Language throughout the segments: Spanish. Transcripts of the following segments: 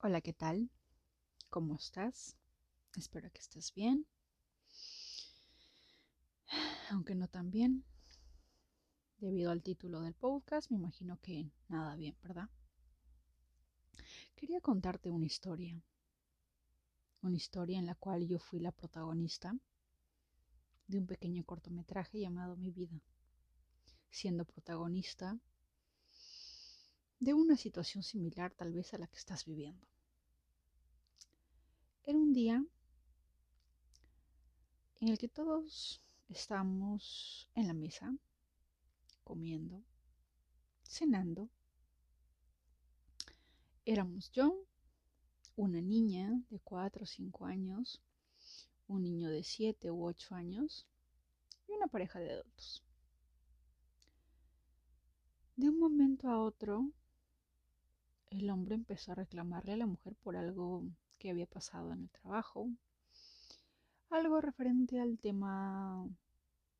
Hola, ¿qué tal? ¿Cómo estás? Espero que estés bien. Aunque no tan bien. Debido al título del podcast, me imagino que nada bien, ¿verdad? Quería contarte una historia. Una historia en la cual yo fui la protagonista de un pequeño cortometraje llamado Mi vida. Siendo protagonista de una situación similar tal vez a la que estás viviendo. Era un día en el que todos estábamos en la mesa, comiendo, cenando. Éramos yo, una niña de 4 o 5 años, un niño de 7 u 8 años y una pareja de adultos. De un momento a otro, el hombre empezó a reclamarle a la mujer por algo que había pasado en el trabajo, algo referente al tema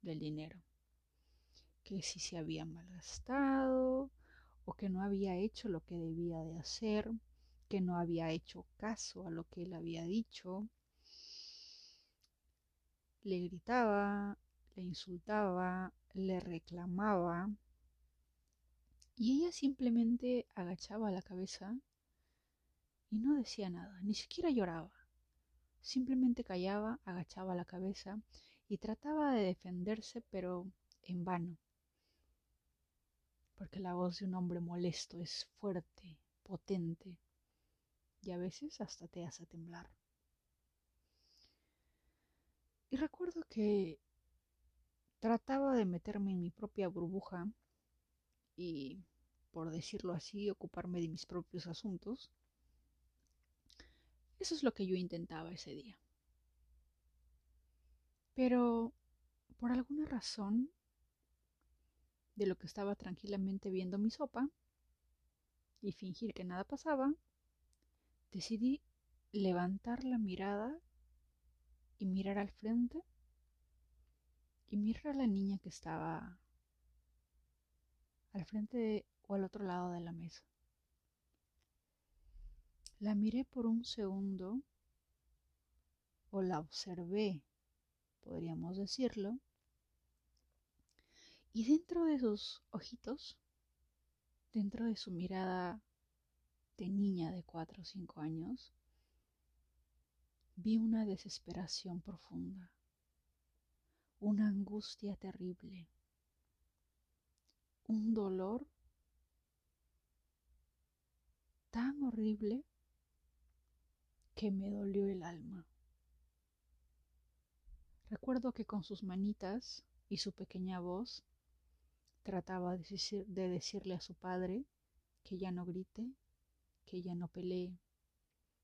del dinero, que si se había malgastado o que no había hecho lo que debía de hacer, que no había hecho caso a lo que él había dicho. Le gritaba, le insultaba, le reclamaba y ella simplemente agachaba la cabeza y no decía nada, ni siquiera lloraba. Simplemente callaba, agachaba la cabeza y trataba de defenderse, pero en vano. Porque la voz de un hombre molesto es fuerte, potente, y a veces hasta te hace temblar. Y recuerdo que trataba de meterme en mi propia burbuja y, por decirlo así, ocuparme de mis propios asuntos. Eso es lo que yo intentaba ese día. Pero, por alguna razón, de lo que estaba tranquilamente viendo mi sopa y fingir que nada pasaba, decidí levantar la mirada y mirar al frente y mirar a la niña que estaba al frente o al otro lado de la mesa. La miré por un segundo o la observé, podríamos decirlo, y dentro de sus ojitos, dentro de su mirada de niña de cuatro o cinco años, vi una desesperación profunda, una angustia terrible, un dolor tan horrible que me dolió el alma. Recuerdo que con sus manitas y su pequeña voz trataba de, de, decirle a su padre que ya no grite, que ya no pelee,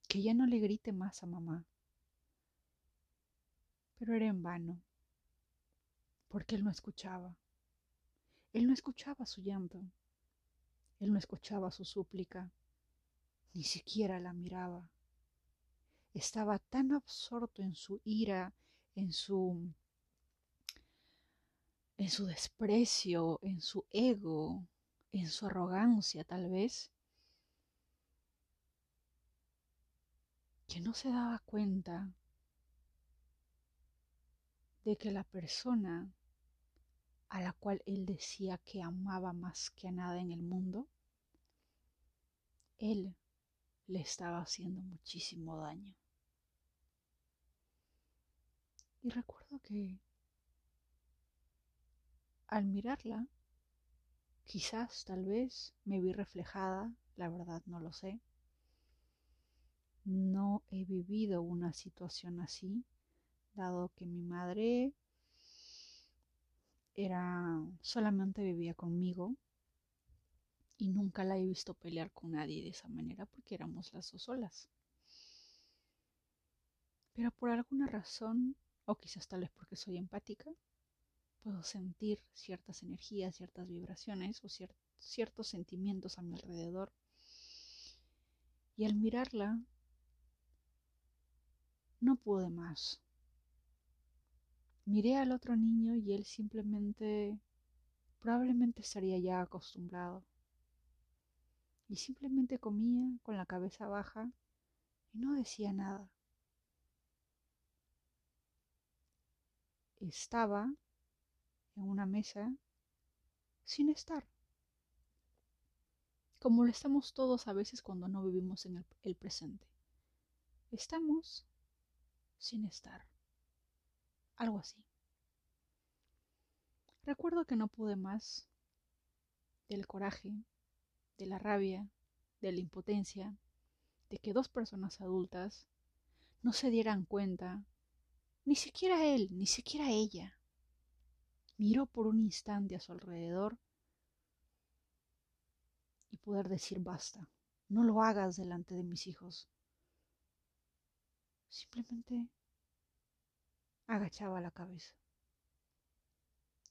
que ya no le grite más a mamá. Pero era en vano, porque él no escuchaba. Él no escuchaba su llanto, él no escuchaba su súplica, ni siquiera la miraba. Estaba tan absorto en su ira, en su en su desprecio, en su ego, en su arrogancia tal vez, que no se daba cuenta de que la persona a la cual él decía que amaba más que a nada en el mundo, él le estaba haciendo muchísimo daño. Y recuerdo que al mirarla, quizás, tal vez, me vi reflejada, la verdad no lo sé. No he vivido una situación así, dado que mi madre era solamente vivía conmigo y nunca la he visto pelear con nadie de esa manera porque éramos las dos solas. Pero por alguna razón, o quizás tal vez porque soy empática, puedo sentir ciertas energías, ciertas vibraciones o ciertos sentimientos a mi alrededor. Y al mirarla, no pude más. Miré al otro niño y él simplemente probablemente estaría ya acostumbrado. y simplemente comía con la cabeza baja y no decía nada. Estaba en una mesa sin estar, como lo estamos todos a veces cuando no vivimos en el, presente. Estamos sin estar, algo así. Recuerdo que no pude más del coraje, de la rabia, de la impotencia, de que dos personas adultas no se dieran cuenta, ni siquiera él, ni siquiera ella. Miró por un instante a su alrededor y poder decir basta, no lo hagas delante de mis hijos. Simplemente agachaba la cabeza.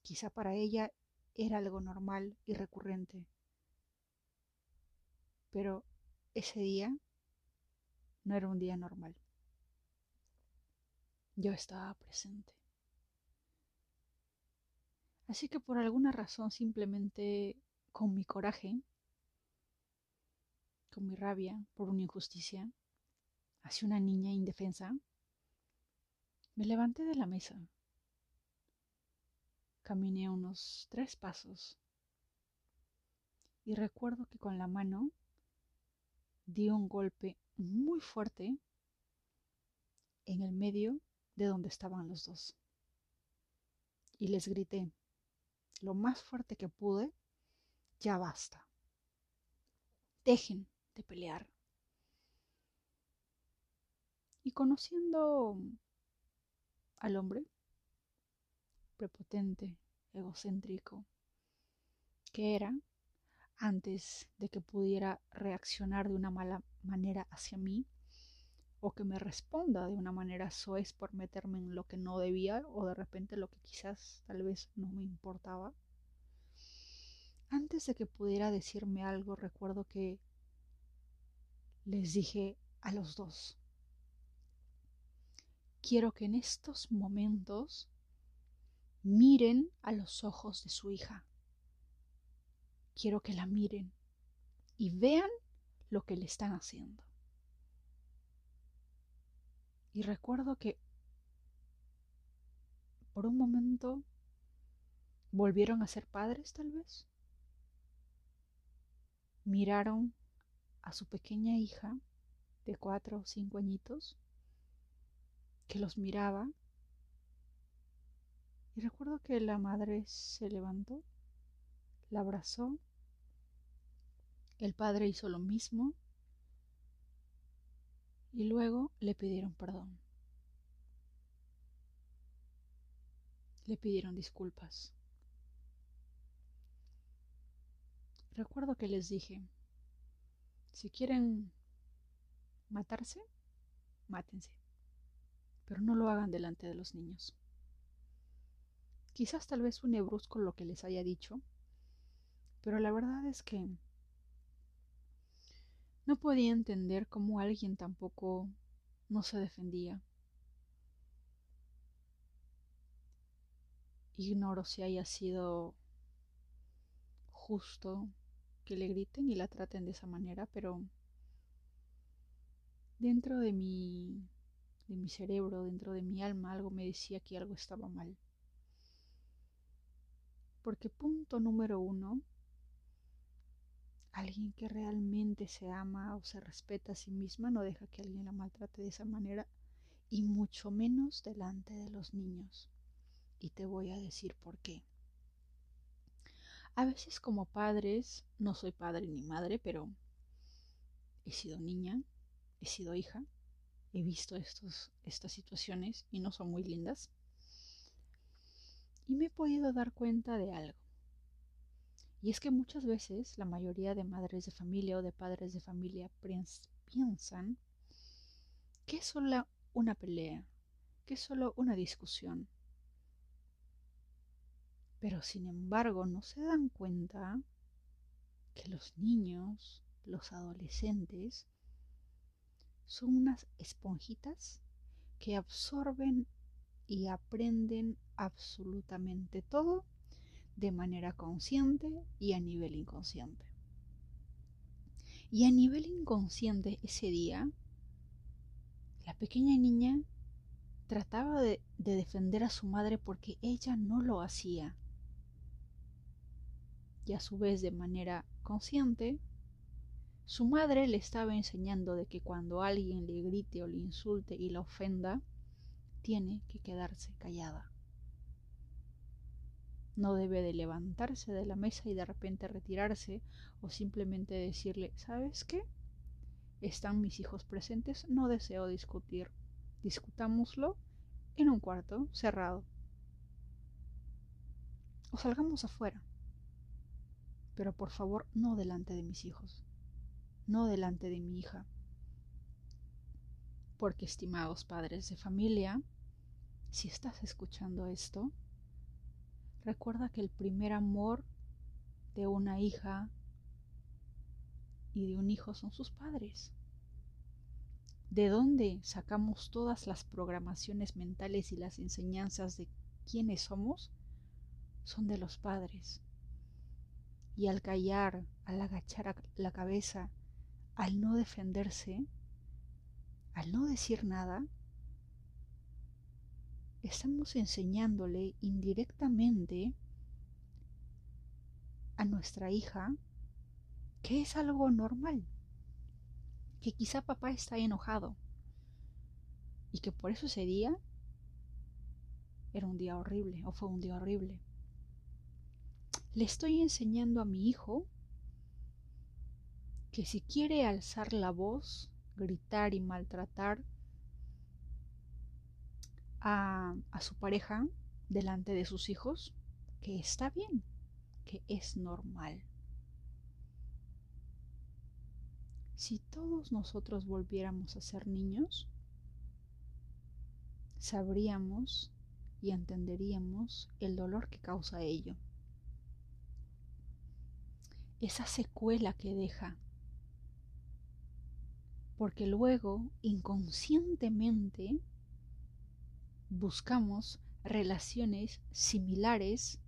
Quizá para ella era algo normal y recurrente, pero ese día no era un día normal. Yo estaba presente. Así que por alguna razón simplemente con mi coraje, con mi rabia por una injusticia hacia una niña indefensa, me levanté de la mesa. Caminé unos tres pasos y recuerdo que con la mano di un golpe muy fuerte en el medio de donde estaban los dos. Y les grité lo más fuerte que pude, ya basta. Dejen de pelear. Y conociendo al hombre, prepotente, egocéntrico, que era, antes de que pudiera reaccionar de una mala manera hacia mí o que me responda de una manera soez por meterme en lo que no debía o de repente lo que quizás tal vez no me importaba. Antes de que pudiera decirme algo, recuerdo que les dije a los dos, quiero que en estos momentos miren a los ojos de su hija quiero que la miren y vean lo que le están haciendo. Y recuerdo que por un momento volvieron a ser padres tal vez. Miraron a su pequeña hija de cuatro o cinco añitos que los miraba. Y recuerdo que la madre se levantó, la abrazó el padre hizo lo mismo y luego le pidieron perdón. Le pidieron disculpas. Recuerdo que les dije, si quieren matarse, mátense, pero no lo hagan delante de los niños. Quizás tal vez un brusco lo que les haya dicho, pero la verdad es que no podía entender cómo alguien tampoco no se defendía. Ignoro si haya sido justo que le griten y la traten de esa manera, pero dentro de mi de mi cerebro, dentro de mi alma, algo me decía que algo estaba mal. Porque punto número uno, Alguien que realmente se ama o se respeta a sí misma no deja que alguien la maltrate de esa manera y mucho menos delante de los niños. Y te voy a decir por qué. A veces como padres, no soy padre ni madre, pero he sido niña, he sido hija, he visto estas situaciones y no son muy lindas. Y me he podido dar cuenta de algo. Y es que muchas veces la mayoría de madres de familia o de padres de familia piensan que es solo una pelea, que es solo una discusión. Pero sin embargo no se dan cuenta que los niños, los adolescentes, son unas esponjitas que absorben y aprenden absolutamente todo de manera consciente y a nivel inconsciente. Y a nivel inconsciente ese día, la pequeña niña trataba de, de, defender a su madre porque ella no lo hacía. Y a su vez de manera consciente, su madre le estaba enseñando de que cuando alguien le grite o le insulte y la ofenda, tiene que quedarse callada. No debe de levantarse de la mesa y de repente retirarse o simplemente decirle, ¿sabes qué? Están mis hijos presentes, no deseo discutir. Discutámoslo en un cuarto cerrado. O salgamos afuera. Pero por favor, no delante de mis hijos no delante de mi hija. Porque, estimados padres de familia, si estás escuchando esto, recuerda que el primer amor de una hija y de un hijo son sus padres. ¿De dónde sacamos todas las programaciones mentales y las enseñanzas de quiénes somos? Son de los padres. Y al callar, al agachar la cabeza, al no defenderse, al no decir nada, estamos enseñándole indirectamente a nuestra hija que es algo normal, que quizá papá está enojado y que por eso ese día era un día horrible o fue un día horrible. Le estoy enseñando a mi hijo que si quiere alzar la voz, gritar y maltratar a, a, su pareja delante de sus hijos, que está bien, que es normal. Si todos nosotros volviéramos a ser niños, sabríamos y entenderíamos el dolor que causa ello. Esa secuela que deja porque luego inconscientemente buscamos relaciones similares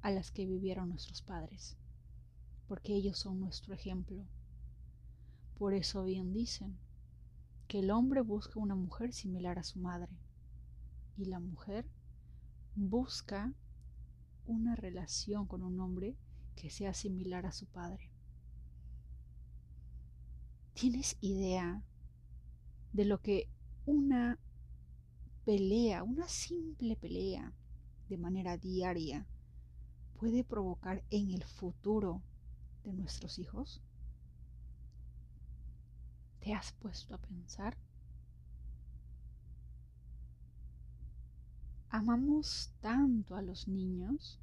a las que vivieron nuestros padres, porque ellos son nuestro ejemplo. Por eso bien dicen que el hombre busca una mujer similar a su madre y la mujer busca una relación con un hombre que sea similar a su padre. ¿Tienes idea de lo que una pelea, una simple pelea de manera diaria puede provocar en el futuro de nuestros hijos? ¿Te has puesto a pensar? Amamos tanto a los niños,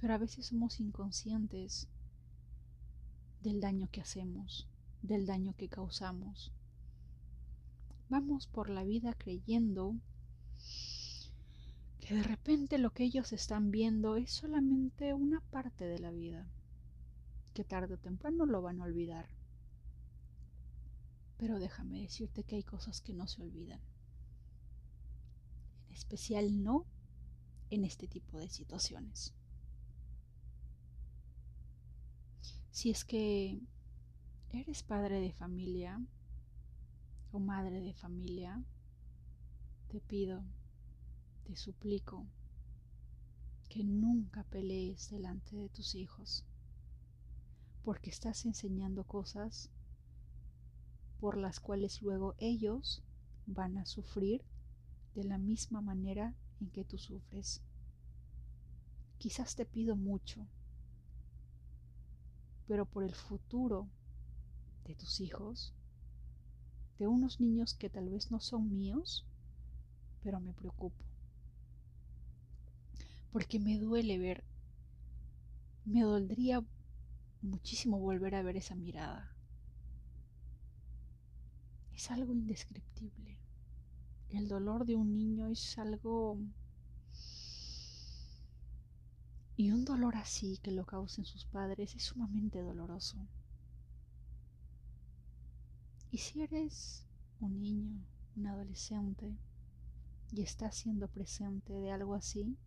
pero a veces somos inconscientes del daño que hacemos del daño que causamos. Vamos por la vida creyendo que de repente lo que ellos están viendo es solamente una parte de la vida, que tarde o temprano lo van a olvidar. Pero déjame decirte que hay cosas que no se olvidan. En especial no en este tipo de situaciones. Si es que ¿Eres padre de familia o madre de familia? Te pido, te suplico que nunca pelees delante de tus hijos, porque estás enseñando cosas por las cuales luego ellos van a sufrir de la misma manera en que tú sufres. Quizás te pido mucho, pero por el futuro de tus hijos, de unos niños que tal vez no son míos, pero me preocupo. Porque me duele ver, me doldría muchísimo volver a ver esa mirada. Es algo indescriptible. El dolor de un niño es algo... Y un dolor así que lo causen sus padres es sumamente doloroso. Y si eres un niño, un adolescente, y estás siendo presente de algo así,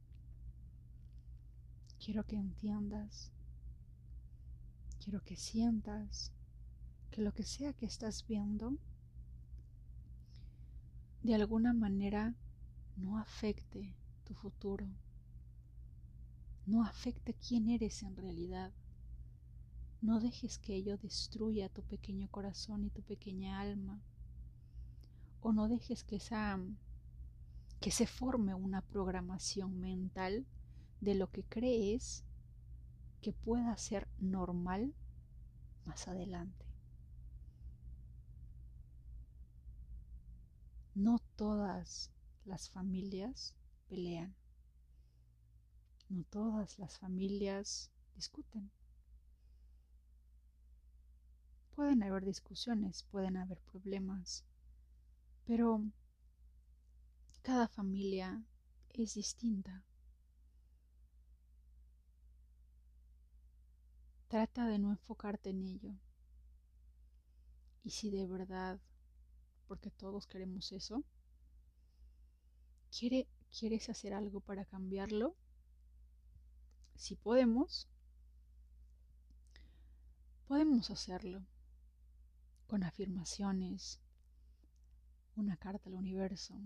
quiero que entiendas, quiero que sientas que lo que sea que estás viendo de alguna manera no afecte tu futuro, no afecte quién eres en realidad. No dejes que ello destruya tu pequeño corazón y tu pequeña alma. O no dejes que que se forme una programación mental de lo que crees que pueda ser normal más adelante. No todas las familias pelean. No todas las familias discuten. Pueden haber discusiones, pueden haber problemas, pero cada familia es distinta. Trata de no enfocarte en ello. Y si de verdad, porque todos queremos eso, ¿quiere, ¿quieres hacer algo para cambiarlo? Si podemos, podemos hacerlo con afirmaciones, una carta al universo.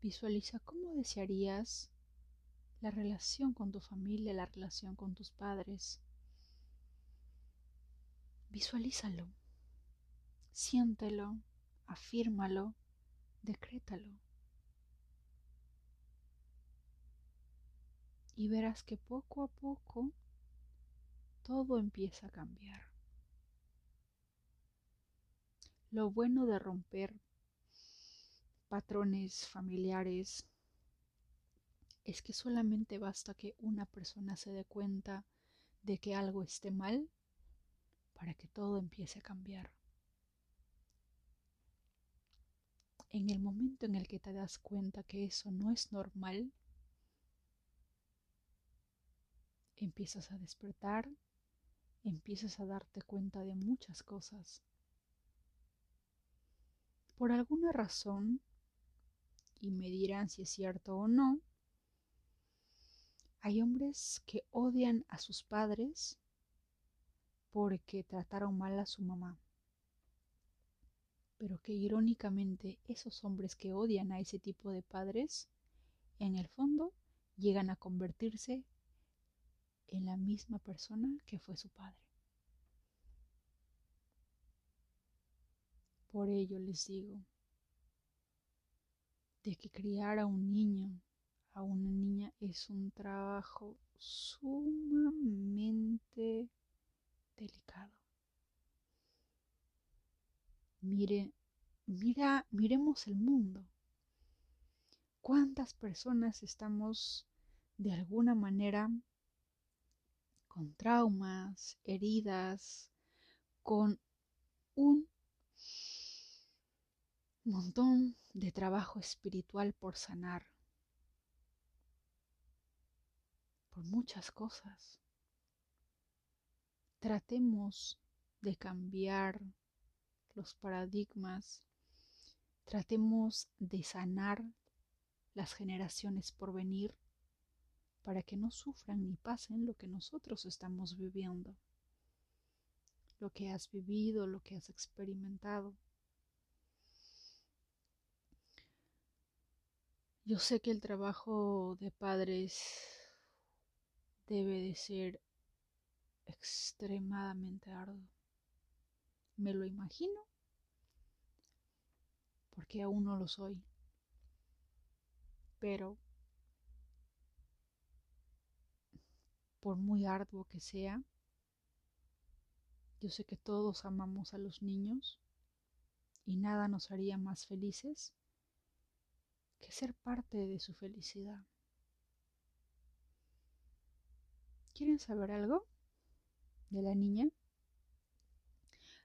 Visualiza cómo desearías la relación con tu familia, la relación con tus padres. Visualízalo, siéntelo, afírmalo, decrétalo. Y verás que poco a poco todo empieza a cambiar. Lo bueno de romper patrones familiares es que solamente basta que una persona se dé cuenta de que algo esté mal para que todo empiece a cambiar. En el momento en el que te das cuenta que eso no es normal, empiezas a despertar, empiezas a darte cuenta de muchas cosas. Por alguna razón, y me dirán si es cierto o no, hay hombres que odian a sus padres porque trataron mal a su mamá. Pero que irónicamente esos hombres que odian a ese tipo de padres, en el fondo llegan a convertirse en la misma persona que fue su padre. Por ello les digo de que criar a un niño, a una niña, es un trabajo sumamente delicado. Mire, mira, miremos el mundo. ¿Cuántas personas estamos de alguna manera con traumas, heridas, con un montón de trabajo espiritual por sanar, por muchas cosas. Tratemos de cambiar los paradigmas, tratemos de sanar las generaciones por venir para que no sufran ni pasen lo que nosotros estamos viviendo, lo que has vivido, lo que has experimentado. Yo sé que el trabajo de padres debe de ser extremadamente arduo. Me lo imagino porque aún no lo soy. Pero por muy arduo que sea, yo sé que todos amamos a los niños y nada nos haría más felices que ser parte de su felicidad. ¿Quieren saber algo de la niña?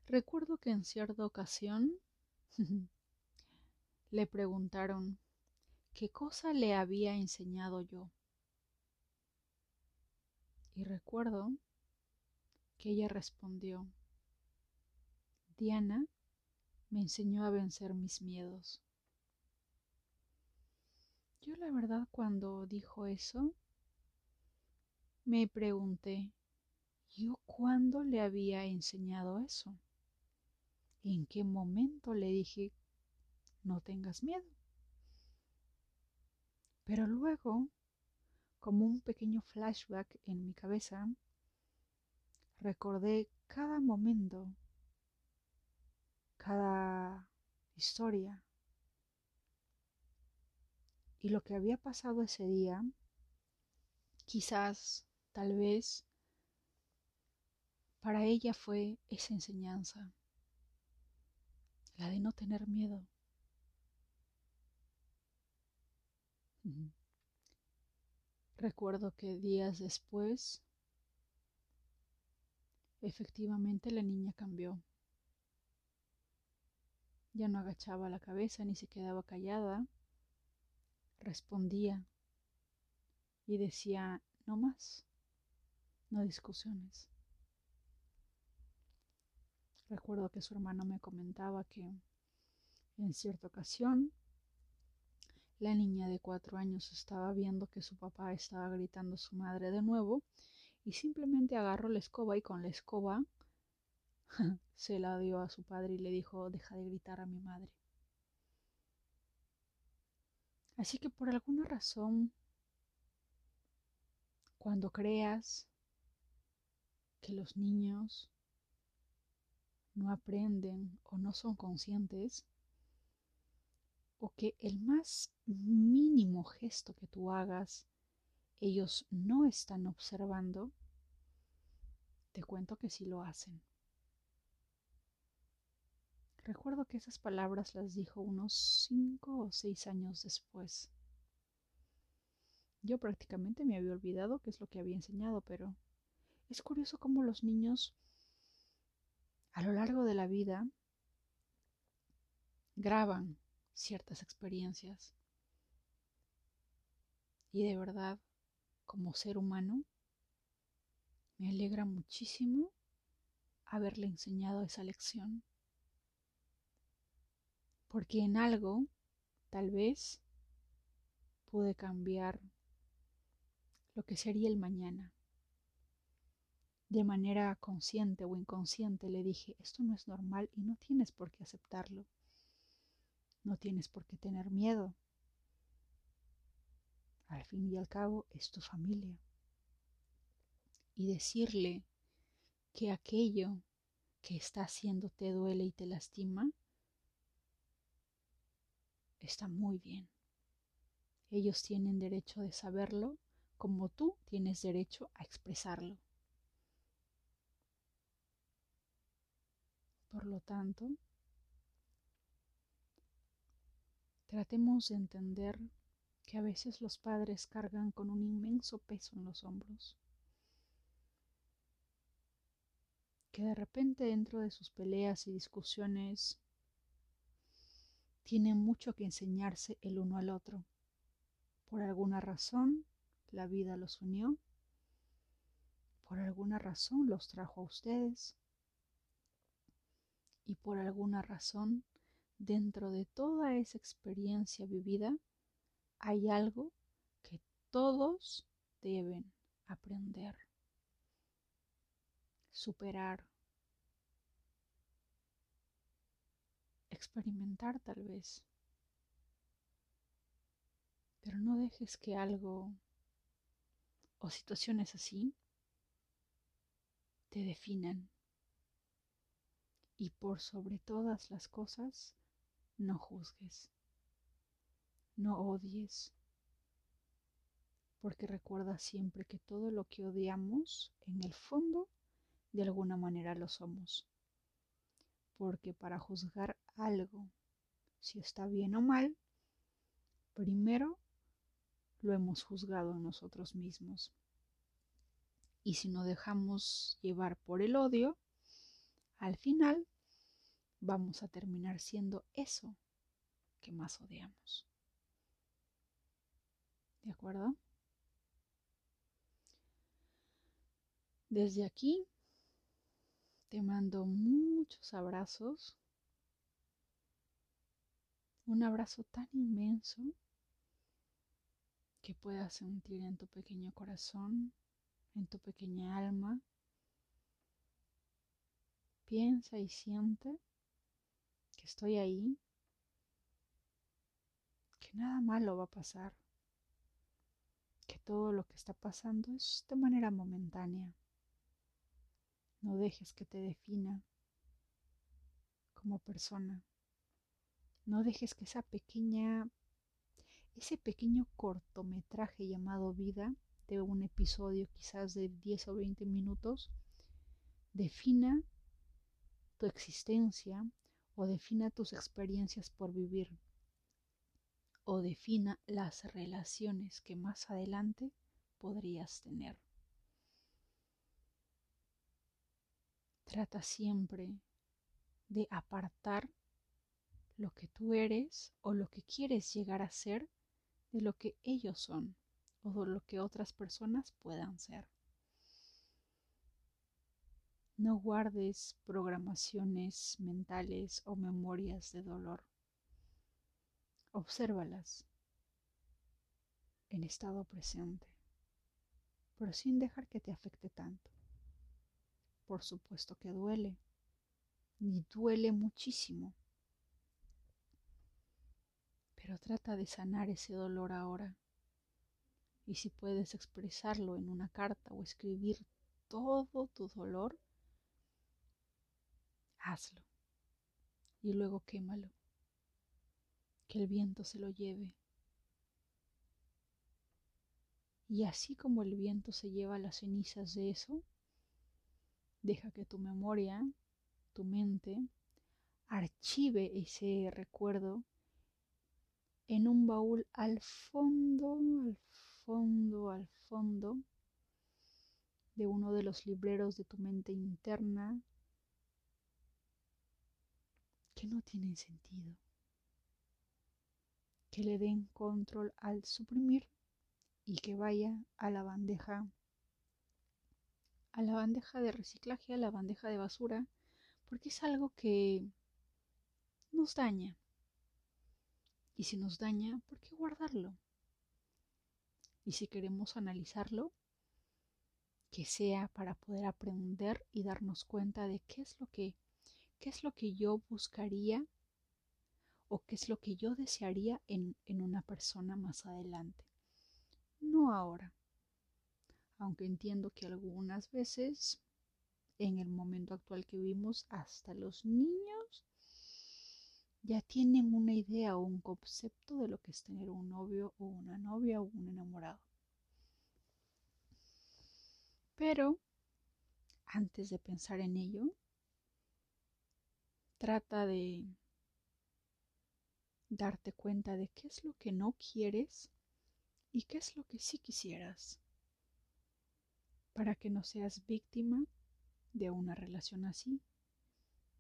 Recuerdo que en cierta ocasión le preguntaron qué cosa le había enseñado yo. Y recuerdo que ella respondió, Diana me enseñó a vencer mis miedos. Yo la verdad cuando dijo eso, me pregunté, ¿Yo cuándo le había enseñado eso? ¿En qué momento le dije, no tengas miedo? Pero luego, como un pequeño flashback en mi cabeza, recordé cada momento, cada historia y lo que había pasado ese día, quizás, tal vez, para ella fue esa enseñanza, la de no tener miedo. Recuerdo que días después, efectivamente la niña cambió. Ya no agachaba la cabeza ni se quedaba callada, respondía y decía, no más, no discusiones. Recuerdo que su hermano me comentaba que en cierta ocasión la niña de cuatro años estaba viendo que su papá estaba gritando a su madre de nuevo y simplemente agarró la escoba y con la escoba se la dio a su padre y le dijo deja de gritar a mi madre. Así que por alguna razón, cuando creas que los niños no aprenden o no son conscientes, o que el más mínimo gesto que tú hagas, ellos no están observando, te cuento que sí lo hacen. Recuerdo que esas palabras las dijo unos cinco o seis años después. Yo prácticamente me había olvidado qué es lo que había enseñado, pero es curioso cómo los niños a lo largo de la vida graban ciertas experiencias. Y de verdad, como ser humano, me alegra muchísimo haberle enseñado esa lección. Porque en algo, tal vez, pude cambiar lo que sería el mañana de manera consciente o inconsciente le dije, esto no es normal y no tienes por qué aceptarlo. No tienes por qué tener miedo. Al fin y al cabo es tu familia. Y decirle que aquello que está haciendo te duele y te lastima, está muy bien. Ellos tienen derecho de saberlo como tú tienes derecho a expresarlo. Por lo tanto, tratemos de entender que a veces los padres cargan con un inmenso peso en los hombros, que de repente dentro de sus peleas y discusiones tienen mucho que enseñarse el uno al otro. Por alguna razón, la vida los unió, por alguna razón los trajo a ustedes. Y por alguna razón, dentro de toda esa experiencia vivida, hay algo que todos deben aprender, superar, experimentar tal vez. Pero no dejes que algo o situaciones así te definan y por sobre todas las cosas, no juzgues, no odies, porque recuerda siempre que todo lo que odiamos, en el fondo, de alguna manera lo somos. Porque para juzgar algo, si está bien o mal, primero lo hemos juzgado nosotros mismos. Y si no dejamos llevar por el odio, al final vamos a terminar siendo eso que más odiamos. ¿De acuerdo? Desde aquí te mando muchos abrazos. Un abrazo tan inmenso que puedas sentir en tu pequeño corazón, en tu pequeña alma Piensa y siente que estoy ahí, que nada malo va a pasar, que todo lo que está pasando es de manera momentánea. No dejes que te defina como persona. No dejes que esa pequeña, ese pequeño cortometraje llamado vida de un episodio quizás de 10 o 20 minutos defina tu existencia o defina tus experiencias por vivir o defina las relaciones que más adelante podrías tener. Trata siempre de apartar lo que tú eres o lo que quieres llegar a ser de lo que ellos son o de lo que otras personas puedan ser. No guardes programaciones mentales o memorias de dolor. Obsérvalas en estado presente, pero sin dejar que te afecte tanto. Por supuesto que duele, y duele muchísimo, pero trata de sanar ese dolor ahora. Y si puedes expresarlo en una carta o escribir todo tu dolor, hazlo y luego quémalo. Que el viento se lo lleve. Y así como el viento se lleva las cenizas de eso, deja que tu memoria, tu mente, archive ese recuerdo en un baúl al fondo, al fondo, al fondo de uno de los libreros de tu mente interna que no tienen sentido, que le den control al suprimir y que vaya a la bandeja, a la bandeja de reciclaje, a la bandeja de basura, porque es algo que nos daña. Y si nos daña, ¿por qué guardarlo? Y si queremos analizarlo, que sea para poder aprender y darnos cuenta de qué es lo que qué es lo que yo buscaría o qué es lo que yo desearía en, en una persona más adelante. No ahora. Aunque entiendo que algunas veces, en el momento actual que vivimos, hasta los niños ya tienen una idea o un concepto de lo que es tener un novio o una novia o un enamorado. Pero antes de pensar en ello, Trata de darte cuenta de qué es lo que no quieres y qué es lo que sí quisieras, para que no seas víctima de una relación así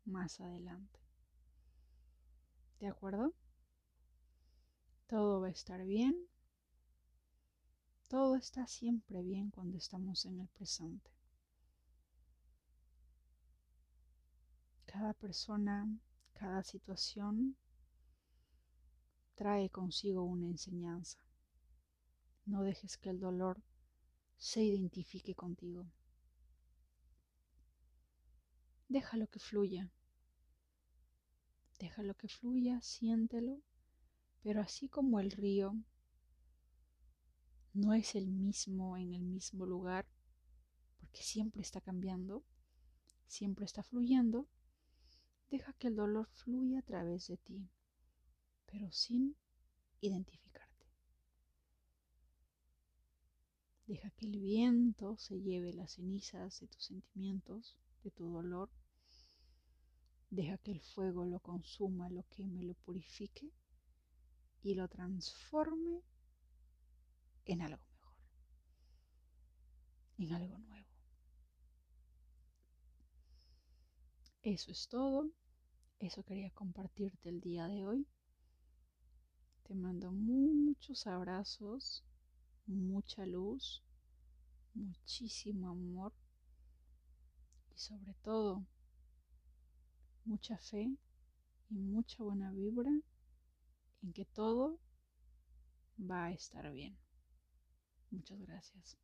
más adelante. ¿De acuerdo? Todo va a estar bien. Todo está siempre bien cuando estamos en el presente. Cada persona, cada situación trae consigo una enseñanza. No dejes que el dolor se identifique contigo. Déjalo que fluya. Déjalo que fluya, siéntelo, pero así como el río no es el mismo en el mismo lugar, porque siempre está cambiando, siempre está fluyendo, Deja que el dolor fluya a través de ti, pero sin identificarte. Deja que el viento se lleve las cenizas de tus sentimientos, de tu dolor. Deja que el fuego lo consuma, lo queme, lo purifique y lo transforme en algo mejor, en algo nuevo. Eso es todo. Eso quería compartirte el día de hoy. Te mando muchos abrazos, mucha luz, muchísimo amor y sobre todo mucha fe y mucha buena vibra en que todo va a estar bien. Muchas gracias.